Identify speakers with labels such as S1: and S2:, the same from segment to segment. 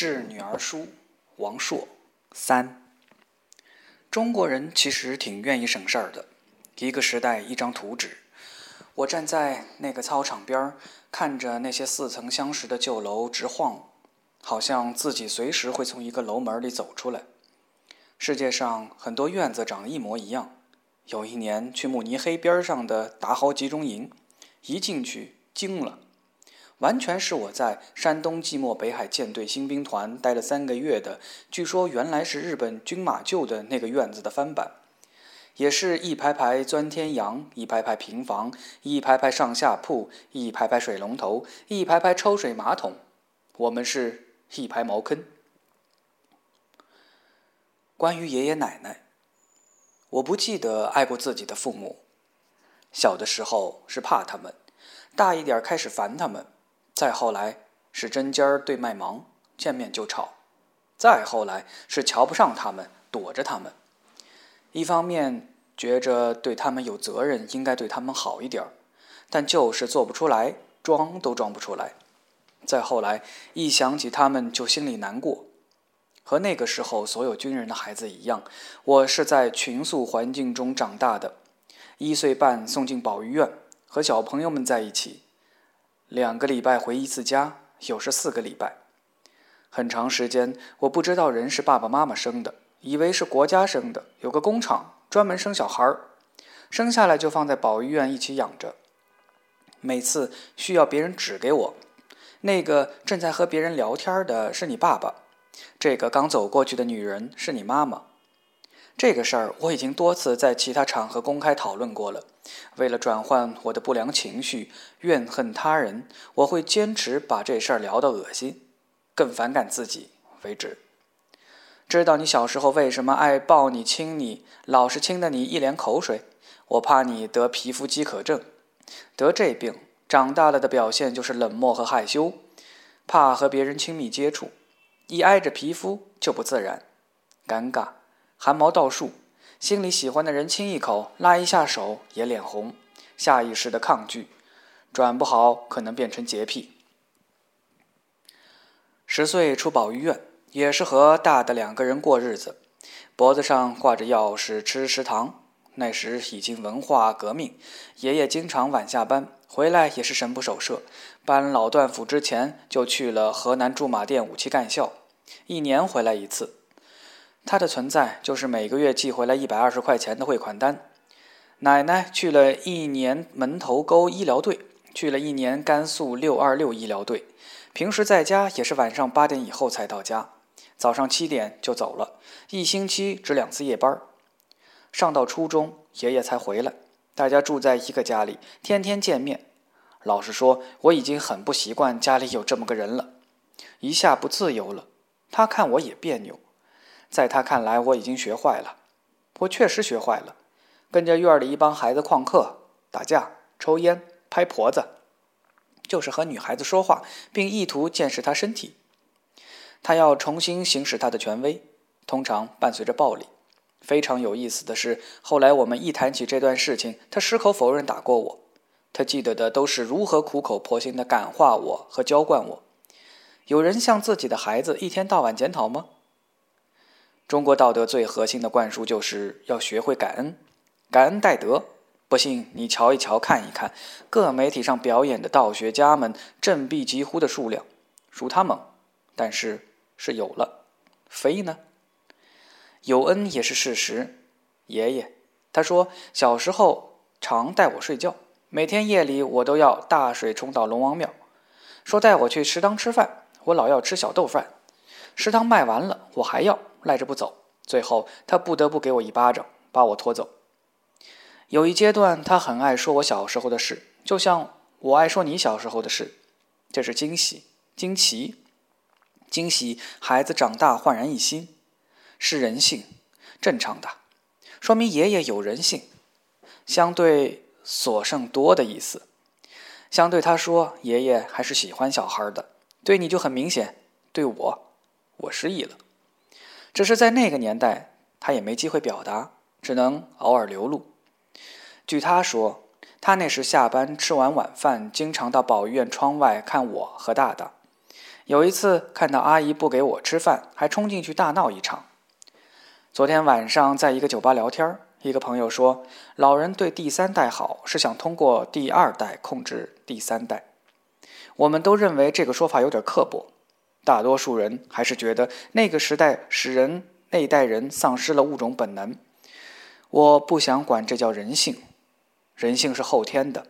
S1: 致女儿书，王朔三。中国人其实挺愿意省事儿的，一个时代一张图纸。我站在那个操场边，看着那些似曾相识的旧楼直晃，好像自己随时会从一个楼门里走出来。世界上很多院子长得一模一样。有一年去慕尼黑边上的达豪集中营，一进去惊了。完全是我在山东即墨北海舰队新兵团待了三个月的，据说原来是日本军马厩的那个院子的翻版，也是一排排钻天阳，一排排平房，一排排上下铺，一排排水龙头，一排排抽水马桶，我们是一排茅坑。关于爷爷奶奶，我不记得爱过自己的父母，小的时候是怕他们，大一点开始烦他们。再后来是针尖儿对麦芒，见面就吵；再后来是瞧不上他们，躲着他们。一方面觉着对他们有责任，应该对他们好一点儿，但就是做不出来，装都装不出来。再后来一想起他们，就心里难过。和那个时候所有军人的孩子一样，我是在群宿环境中长大的，一岁半送进保育院，和小朋友们在一起。两个礼拜回一次家，有时四个礼拜，很长时间我不知道人是爸爸妈妈生的，以为是国家生的，有个工厂专门生小孩儿，生下来就放在保育院一起养着。每次需要别人指给我，那个正在和别人聊天的是你爸爸，这个刚走过去的女人是你妈妈。这个事儿我已经多次在其他场合公开讨论过了。为了转换我的不良情绪，怨恨他人，我会坚持把这事儿聊到恶心，更反感自己为止。知道你小时候为什么爱抱你亲你，老是亲的你一脸口水？我怕你得皮肤饥渴症，得这病长大了的表现就是冷漠和害羞，怕和别人亲密接触，一挨着皮肤就不自然，尴尬。汗毛倒竖，心里喜欢的人亲一口、拉一下手也脸红，下意识的抗拒，转不好可能变成洁癖。十岁出保育院，也是和大的两个人过日子，脖子上挂着钥匙吃食堂。那时已经文化革命，爷爷经常晚下班回来也是神不守舍。搬老段府之前就去了河南驻马店武器干校，一年回来一次。他的存在就是每个月寄回来一百二十块钱的汇款单。奶奶去了一年门头沟医疗队，去了一年甘肃六二六医疗队。平时在家也是晚上八点以后才到家，早上七点就走了，一星期值两次夜班。上到初中，爷爷才回来，大家住在一个家里，天天见面。老实说，我已经很不习惯家里有这么个人了，一下不自由了。他看我也别扭。在他看来，我已经学坏了。我确实学坏了，跟着院里一帮孩子旷课、打架、抽烟、拍婆子，就是和女孩子说话，并意图见识她身体。他要重新行使他的权威，通常伴随着暴力。非常有意思的是，后来我们一谈起这段事情，他矢口否认打过我。他记得的都是如何苦口婆心地感化我和娇惯我。有人向自己的孩子一天到晚检讨吗？中国道德最核心的灌输就是要学会感恩，感恩戴德。不信你瞧一瞧，看一看各媒体上表演的道学家们振臂疾呼的数量，数他猛，但是是有了。非呢？有恩也是事实。爷爷他说小时候常带我睡觉，每天夜里我都要大水冲到龙王庙，说带我去食堂吃饭，我老要吃小豆饭，食堂卖完了我还要。赖着不走，最后他不得不给我一巴掌，把我拖走。有一阶段，他很爱说我小时候的事，就像我爱说你小时候的事。这是惊喜、惊奇、惊喜。孩子长大焕然一新，是人性，正常的，说明爷爷有人性，相对所剩多的意思。相对他说，爷爷还是喜欢小孩的，对你就很明显，对我，我失忆了。只是在那个年代，他也没机会表达，只能偶尔流露。据他说，他那时下班吃完晚饭，经常到保育院窗外看我和大大。有一次看到阿姨不给我吃饭，还冲进去大闹一场。昨天晚上在一个酒吧聊天，一个朋友说，老人对第三代好，是想通过第二代控制第三代。我们都认为这个说法有点刻薄，大多数人还是觉得那个时代使人那一代人丧失了物种本能。我不想管这叫人性，人性是后天的，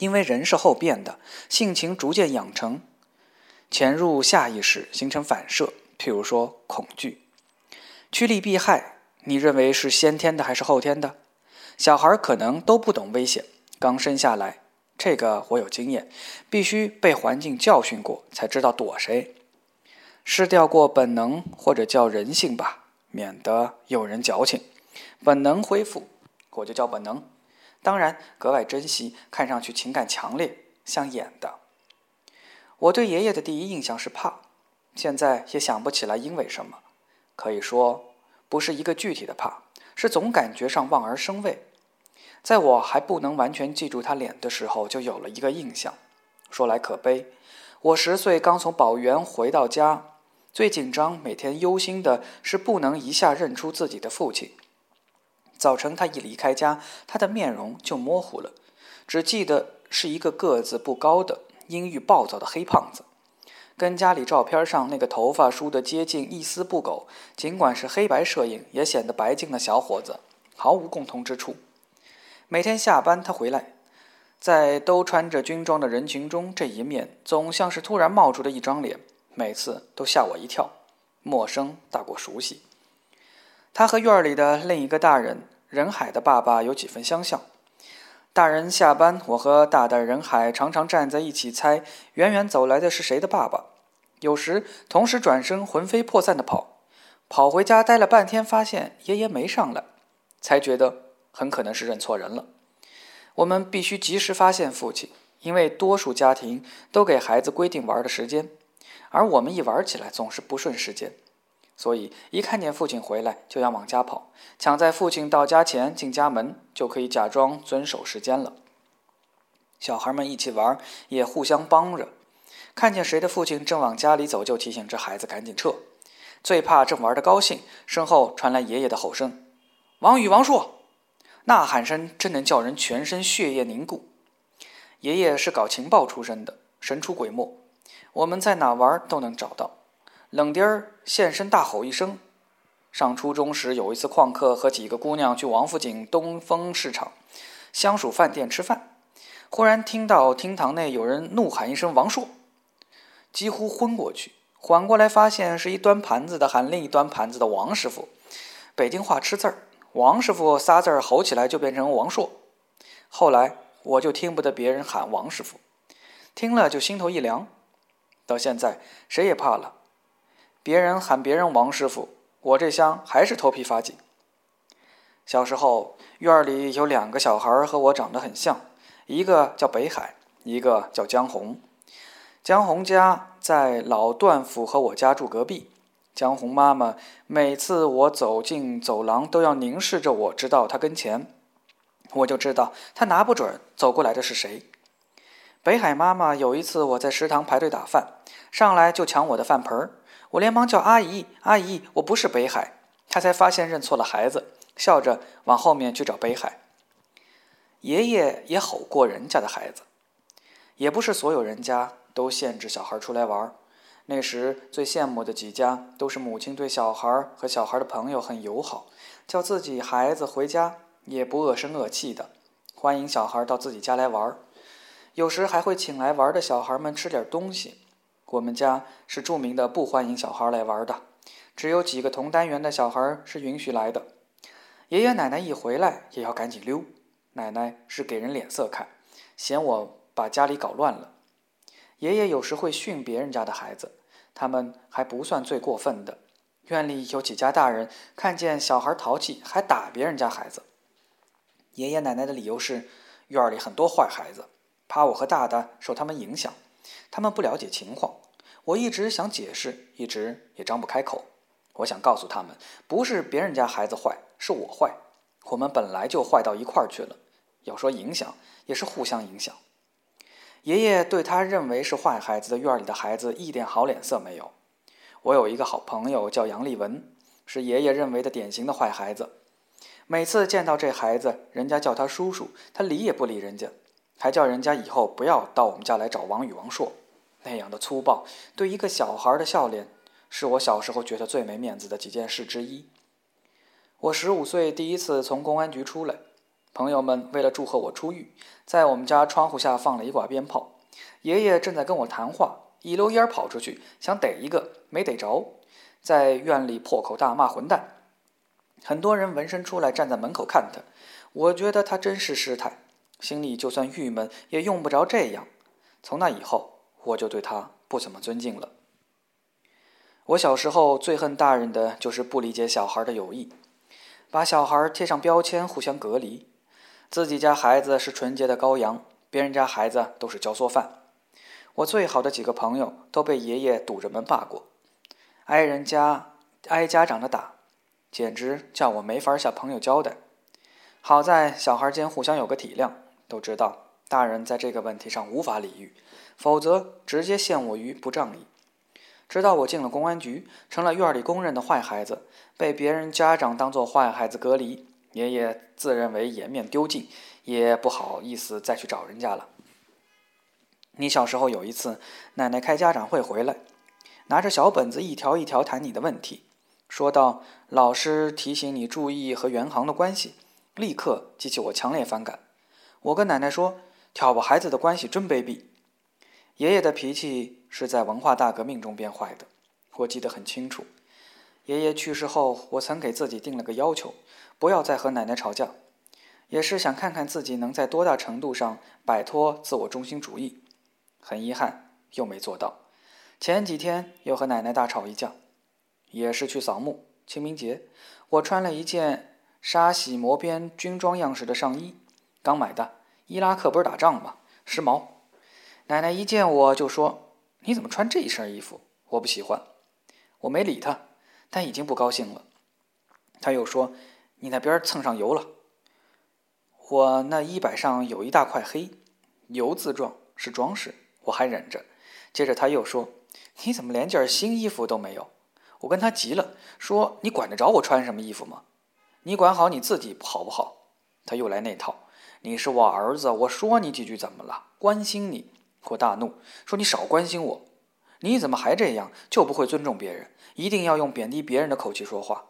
S1: 因为人是后变的，性情逐渐养成，潜入下意识形成反射。譬如说恐惧。趋利避害，你认为是先天的还是后天的？小孩可能都不懂危险，刚生下来，这个我有经验，必须被环境教训过才知道躲谁。失掉过本能或者叫人性吧，免得有人矫情。本能恢复，我就叫本能。当然格外珍惜看上去情感强烈像演的。我对爷爷的第一印象是怕，现在也想不起来因为什么。可以说，不是一个具体的怕，是总感觉上望而生畏。在我还不能完全记住他脸的时候，就有了一个印象。说来可悲，我十岁刚从宝园回到家，最紧张、每天忧心的是不能一下认出自己的父亲。早晨他一离开家，他的面容就模糊了，只记得是一个个子不高的、阴郁暴躁的黑胖子。跟家里照片上那个头发梳得接近一丝不苟，尽管是黑白摄影也显得白净的小伙子，毫无共同之处。每天下班他回来，在都穿着军装的人群中，这一面总像是突然冒出的一张脸，每次都吓我一跳，陌生大过熟悉。他和院里的另一个大人任海的爸爸有几分相像。大人下班，我和大大人海常常站在一起猜，远远走来的是谁的爸爸。有时同时转身，魂飞魄散的跑，跑回家待了半天，发现爷爷没上来，才觉得很可能是认错人了。我们必须及时发现父亲，因为多数家庭都给孩子规定玩的时间，而我们一玩起来总是不顺时间。所以，一看见父亲回来，就要往家跑，抢在父亲到家前进家门，就可以假装遵守时间了。小孩们一起玩，也互相帮着。看见谁的父亲正往家里走，就提醒这孩子赶紧撤。最怕正玩得高兴，身后传来爷爷的吼声：“王宇、王硕！”呐喊声真能叫人全身血液凝固。爷爷是搞情报出身的，神出鬼没，我们在哪玩都能找到。冷丁儿现身，大吼一声。上初中时，有一次旷课，和几个姑娘去王府井东风市场香薯饭店吃饭，忽然听到厅堂内有人怒喊一声“王硕”，几乎昏过去。缓过来，发现是一端盘子的喊另一端盘子的王师傅。北京话吃字儿，王师傅仨字儿吼起来就变成王硕。后来我就听不得别人喊王师傅，听了就心头一凉。到现在，谁也怕了。别人喊别人王师傅，我这厢还是头皮发紧。小时候院里有两个小孩和我长得很像，一个叫北海，一个叫江红。江红家在老段府和我家住隔壁。江红妈妈每次我走进走廊都要凝视着我，直到她跟前，我就知道她拿不准走过来的是谁。北海妈妈有一次我在食堂排队打饭，上来就抢我的饭盆儿。我连忙叫阿姨，阿姨，我不是北海。她才发现认错了孩子，笑着往后面去找北海。爷爷也吼过人家的孩子，也不是所有人家都限制小孩出来玩。那时最羡慕的几家都是母亲对小孩和小孩的朋友很友好，叫自己孩子回家也不恶声恶气的，欢迎小孩到自己家来玩。有时还会请来玩的小孩们吃点东西。我们家是著名的不欢迎小孩来玩的，只有几个同单元的小孩是允许来的。爷爷奶奶一回来也要赶紧溜，奶奶是给人脸色看，嫌我把家里搞乱了。爷爷有时会训别人家的孩子，他们还不算最过分的。院里有几家大人看见小孩淘气，还打别人家孩子。爷爷奶奶的理由是，院里很多坏孩子，怕我和大大受他们影响。他们不了解情况，我一直想解释，一直也张不开口。我想告诉他们，不是别人家孩子坏，是我坏。我们本来就坏到一块儿去了。要说影响，也是互相影响。爷爷对他认为是坏孩子的院里的孩子一点好脸色没有。我有一个好朋友叫杨立文，是爷爷认为的典型的坏孩子。每次见到这孩子，人家叫他叔叔，他理也不理人家，还叫人家以后不要到我们家来找王宇、王硕。那样的粗暴，对一个小孩的笑脸，是我小时候觉得最没面子的几件事之一。我十五岁第一次从公安局出来，朋友们为了祝贺我出狱，在我们家窗户下放了一挂鞭炮。爷爷正在跟我谈话，一溜烟跑出去想逮一个，没逮着，在院里破口大骂混蛋。很多人闻声出来站在门口看他，我觉得他真是失态，心里就算郁闷也用不着这样。从那以后。我就对他不怎么尊敬了。我小时候最恨大人的就是不理解小孩的友谊，把小孩贴上标签，互相隔离。自己家孩子是纯洁的羔羊，别人家孩子都是教唆犯。我最好的几个朋友都被爷爷堵着门骂过，挨人家挨家长的打，简直叫我没法向朋友交代。好在小孩间互相有个体谅，都知道大人在这个问题上无法理喻。否则，直接陷我于不仗义。直到我进了公安局，成了院里公认的坏孩子，被别人家长当做坏孩子隔离，爷爷自认为颜面丢尽，也不好意思再去找人家了。你小时候有一次，奶奶开家长会回来，拿着小本子一条一条谈你的问题，说到老师提醒你注意和袁航的关系，立刻激起我强烈反感。我跟奶奶说，挑拨孩子的关系真卑鄙。爷爷的脾气是在文化大革命中变坏的，我记得很清楚。爷爷去世后，我曾给自己定了个要求，不要再和奶奶吵架，也是想看看自己能在多大程度上摆脱自我中心主义。很遗憾，又没做到。前几天又和奶奶大吵一架，也是去扫墓。清明节，我穿了一件沙洗磨边军装样式的上衣，刚买的。伊拉克不是打仗吗？时髦。奶奶一见我就说：“你怎么穿这一身衣服？我不喜欢。”我没理她，但已经不高兴了。她又说：“你那边蹭上油了。”我那衣摆上有一大块黑，油渍状，是装饰，我还忍着。接着她又说：“你怎么连件新衣服都没有？”我跟她急了，说：“你管得着我穿什么衣服吗？你管好你自己好不好？”她又来那套：“你是我儿子，我说你几句怎么了？关心你。”我大怒，说：“你少关心我！你怎么还这样？就不会尊重别人？一定要用贬低别人的口气说话？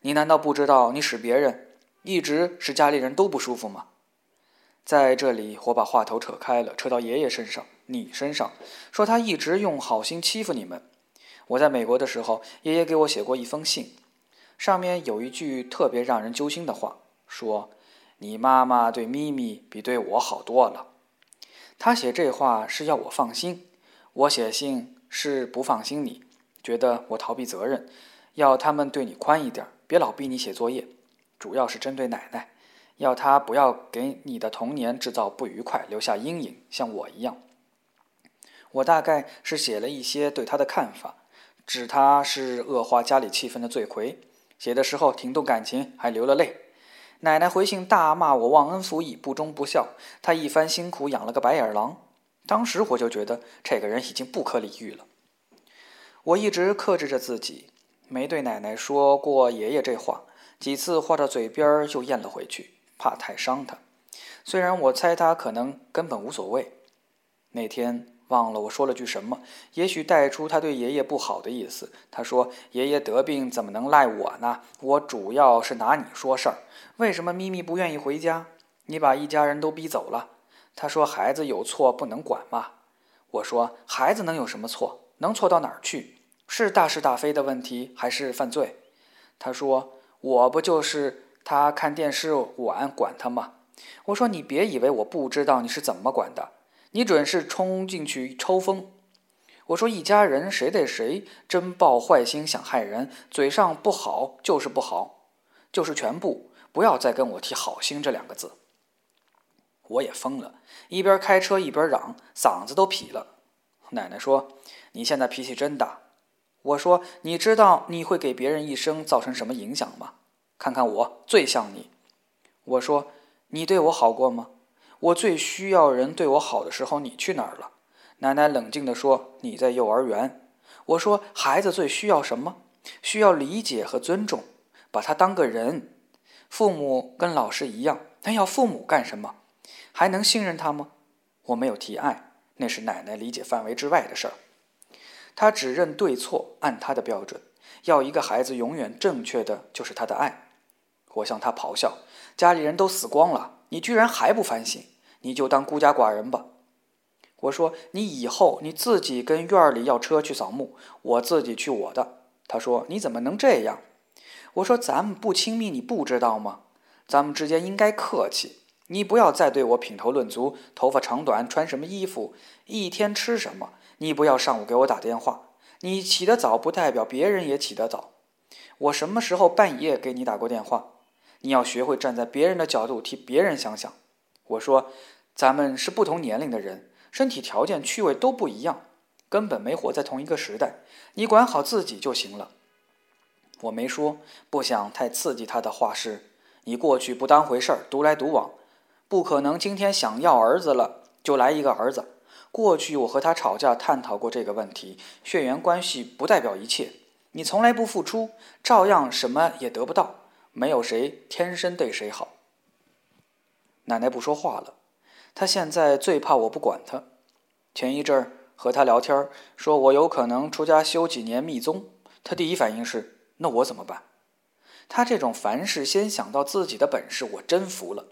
S1: 你难道不知道你使别人，一直使家里人都不舒服吗？”在这里，我把话头扯开了，扯到爷爷身上，你身上，说他一直用好心欺负你们。我在美国的时候，爷爷给我写过一封信，上面有一句特别让人揪心的话，说：“你妈妈对咪咪比对我好多了。”她写这话是要我放心，我写信是不放心你，觉得我逃避责任，要他们对你宽一点，别老逼你写作业，主要是针对奶奶，要她不要给你的童年制造不愉快，留下阴影，像我一样。我大概是写了一些对他的看法，指他是恶化家里气氛的罪魁，写的时候挺动感情，还流了泪。奶奶回信大骂我忘恩负义、不忠不孝。她一番辛苦养了个白眼狼，当时我就觉得这个人已经不可理喻了。我一直克制着自己，没对奶奶说过爷爷这话，几次话到嘴边又咽了回去，怕太伤她。虽然我猜她可能根本无所谓。那天。忘了我说了句什么，也许带出他对爷爷不好的意思。他说：“爷爷得病怎么能赖我呢？我主要是拿你说事儿。为什么咪咪不愿意回家？你把一家人都逼走了。”他说：“孩子有错不能管吗？”我说：“孩子能有什么错？能错到哪儿去？是大是大非的问题，还是犯罪？”他说：“我不就是他看电视晚管他吗？”我说：“你别以为我不知道你是怎么管的。”你准是冲进去抽风！我说一家人谁对谁真抱坏心想害人，嘴上不好就是不好，就是全部，不要再跟我提好心这两个字。我也疯了，一边开车一边嚷，嗓子都劈了。奶奶说：“你现在脾气真大。”我说：“你知道你会给别人一生造成什么影响吗？看看我最像你。”我说：“你对我好过吗？”我最需要人对我好的时候，你去哪儿了？”奶奶冷静地说：“你在幼儿园。”我说：“孩子最需要什么？需要理解和尊重，把他当个人。父母跟老师一样，但要父母干什么？还能信任他吗？”我没有提爱，那是奶奶理解范围之外的事儿。她只认对错，按她的标准，要一个孩子永远正确的就是他的爱。我向他咆哮：“家里人都死光了，你居然还不反省？你就当孤家寡人吧。”我说：“你以后你自己跟院里要车去扫墓，我自己去我的。”他说：“你怎么能这样？”我说：“咱们不亲密，你不知道吗？咱们之间应该客气。你不要再对我品头论足，头发长短，穿什么衣服，一天吃什么。你不要上午给我打电话。你起得早不代表别人也起得早。我什么时候半夜给你打过电话？你要学会站在别人的角度替别人想想。”我说：“咱们是不同年龄的人。”身体条件、趣味都不一样，根本没活在同一个时代。你管好自己就行了。我没说，不想太刺激他的话是：你过去不当回事儿，独来独往，不可能今天想要儿子了就来一个儿子。过去我和他吵架，探讨过这个问题。血缘关系不代表一切，你从来不付出，照样什么也得不到。没有谁天生对谁好。奶奶不说话了。她现在最怕我不管她。前一阵儿和她聊天儿，说我有可能出家修几年密宗。她第一反应是：那我怎么办？她这种凡事先想到自己的本事，我真服了。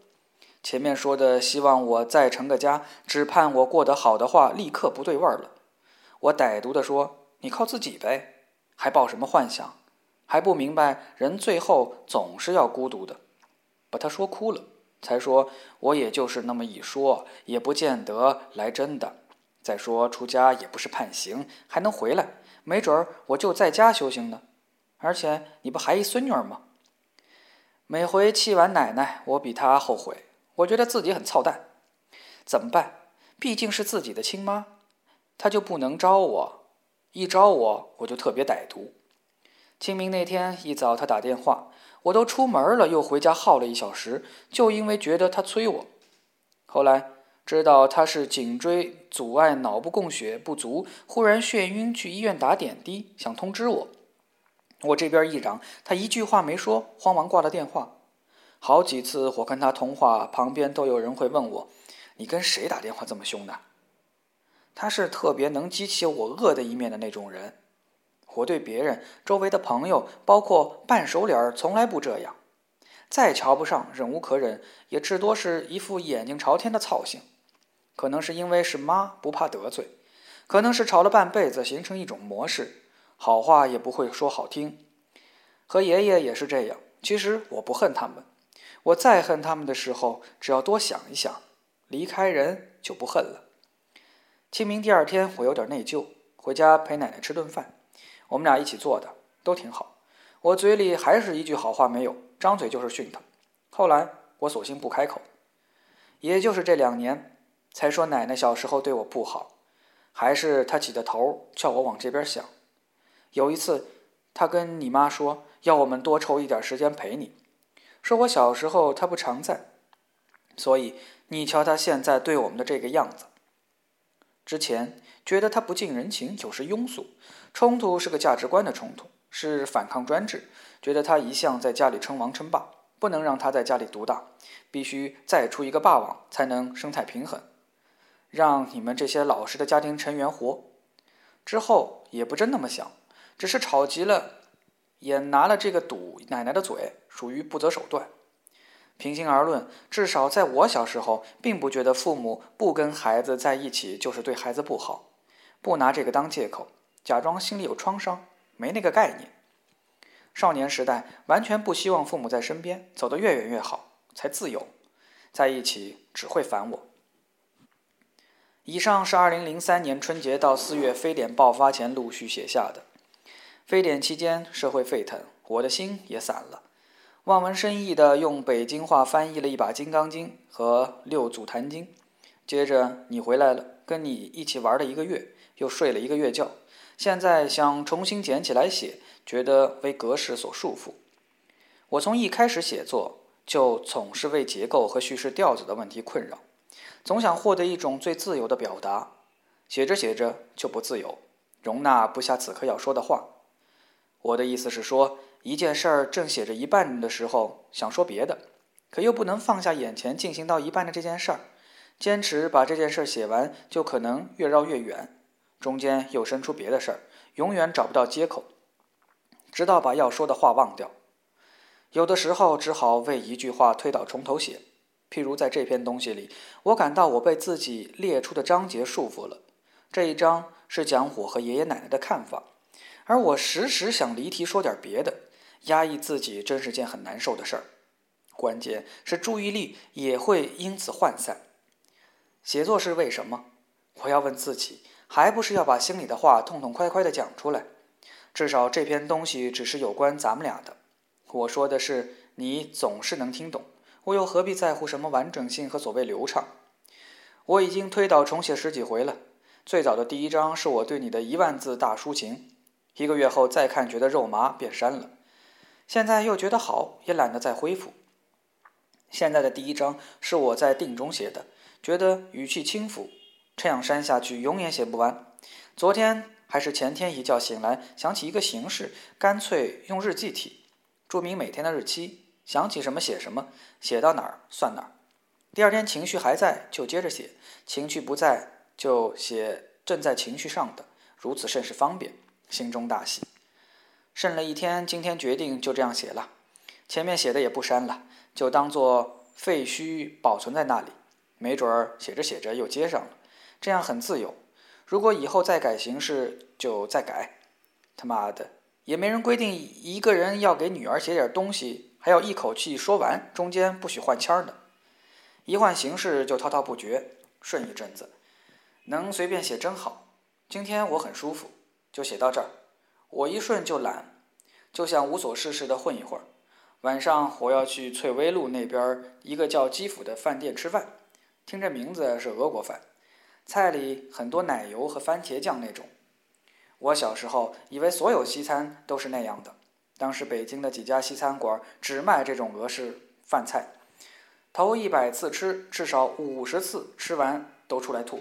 S1: 前面说的希望我再成个家，只盼我过得好的话，立刻不对味儿了。我歹毒地说：“你靠自己呗，还抱什么幻想？还不明白人最后总是要孤独的。”把他说哭了。才说，我也就是那么一说，也不见得来真的。再说出家也不是判刑，还能回来，没准儿我就在家修行呢。而且你不还一孙女儿吗？每回气完奶奶，我比她后悔，我觉得自己很操蛋。怎么办？毕竟是自己的亲妈，她就不能招我，一招我我就特别歹毒。清明那天一早，他打电话。我都出门了，又回家耗了一小时，就因为觉得他催我。后来知道他是颈椎阻碍脑部供血不足，忽然眩晕，去医院打点滴，想通知我。我这边一嚷，他一句话没说，慌忙挂了电话。好几次我跟他通话，旁边都有人会问我：“你跟谁打电话这么凶的？”他是特别能激起我恶的一面的那种人。我对别人、周围的朋友，包括半熟脸儿，从来不这样。再瞧不上、忍无可忍，也至多是一副眼睛朝天的操性。可能是因为是妈，不怕得罪；可能是吵了半辈子，形成一种模式，好话也不会说好听。和爷爷也是这样。其实我不恨他们，我再恨他们的时候，只要多想一想，离开人就不恨了。清明第二天，我有点内疚，回家陪奶奶吃顿饭。我们俩一起做的都挺好，我嘴里还是一句好话没有，张嘴就是训他。后来我索性不开口，也就是这两年才说奶奶小时候对我不好，还是她起的头叫我往这边想。有一次，她跟你妈说要我们多抽一点时间陪你，说我小时候她不常在，所以你瞧她现在对我们的这个样子。之前觉得她不近人情，有时庸俗。冲突是个价值观的冲突，是反抗专制。觉得他一向在家里称王称霸，不能让他在家里独大，必须再出一个霸王，才能生态平衡，让你们这些老实的家庭成员活。之后也不真那么想，只是吵急了，也拿了这个堵奶奶的嘴，属于不择手段。平心而论，至少在我小时候，并不觉得父母不跟孩子在一起就是对孩子不好，不拿这个当借口。假装心里有创伤，没那个概念。少年时代完全不希望父母在身边，走得越远越好，才自由。在一起只会烦我。以上是二零零三年春节到四月非典爆发前陆续写下的。非典期间社会沸腾，我的心也散了。望文生义的用北京话翻译了一把《金刚经》和六祖坛经。接着你回来了，跟你一起玩了一个月，又睡了一个月觉。现在想重新捡起来写，觉得为格式所束缚。我从一开始写作就总是为结构和叙事调子的问题困扰。总想获得一种最自由的表达，写着写着就不自由，容纳不下此刻要说的话。我的意思是说，一件事儿正写着一半的时候，想说别的，可又不能放下眼前进行到一半的这件事儿，坚持把这件事儿写完，就可能越绕越远，中间又生出别的事儿，永远找不到接口，直到把要说的话忘掉。有的时候只好为一句话推倒重头写。譬如在这篇东西里，我感到我被自己列出的章节束缚了。这一章是讲我和爷爷奶奶的看法，而我时时想离题说点别的，压抑自己真是件很难受的事儿。关键是注意力也会因此涣散。写作是为什么？我要问自己，还不是要把心里的话痛痛快快地讲出来？至少这篇东西只是有关咱们俩的。我说的是，你总是能听懂。我又何必在乎什么完整性和所谓流畅？我已经推倒重写十几回了。最早的第一章是我对你的一万字大抒情，一个月后再看觉得肉麻，便删了。现在又觉得好，也懒得再恢复。现在的第一章是我在定中写的，觉得语气轻浮，这样删下去永远写不完。昨天还是前天一觉醒来，想起一个形式，干脆用日记体，注明每天的日期。想起什么写什么，写到哪儿算哪儿。第二天情绪还在就接着写，情绪不在就写正在情绪上的，如此甚是方便。心中大喜，剩了一天，今天决定就这样写了。前面写的也不删了，就当做废墟保存在那里。没准儿写着写着又接上了，这样很自由。如果以后再改形式，就再改。他妈的，也没人规定一个人要给女儿写点东西。还要一口气说完，中间不许换签儿的，一换形式就滔滔不绝，顺一阵子，能随便写真好。今天我很舒服，就写到这儿。我一顺就懒，就想无所事事的混一会儿。晚上我要去翠微路那边一个叫基辅的饭店吃饭，听这名字是俄国饭，菜里很多奶油和番茄酱那种。我小时候以为所有西餐都是那样的。当时北京的几家西餐馆只卖这种俄式饭菜，头一百次吃，至少五十次吃完都出来吐。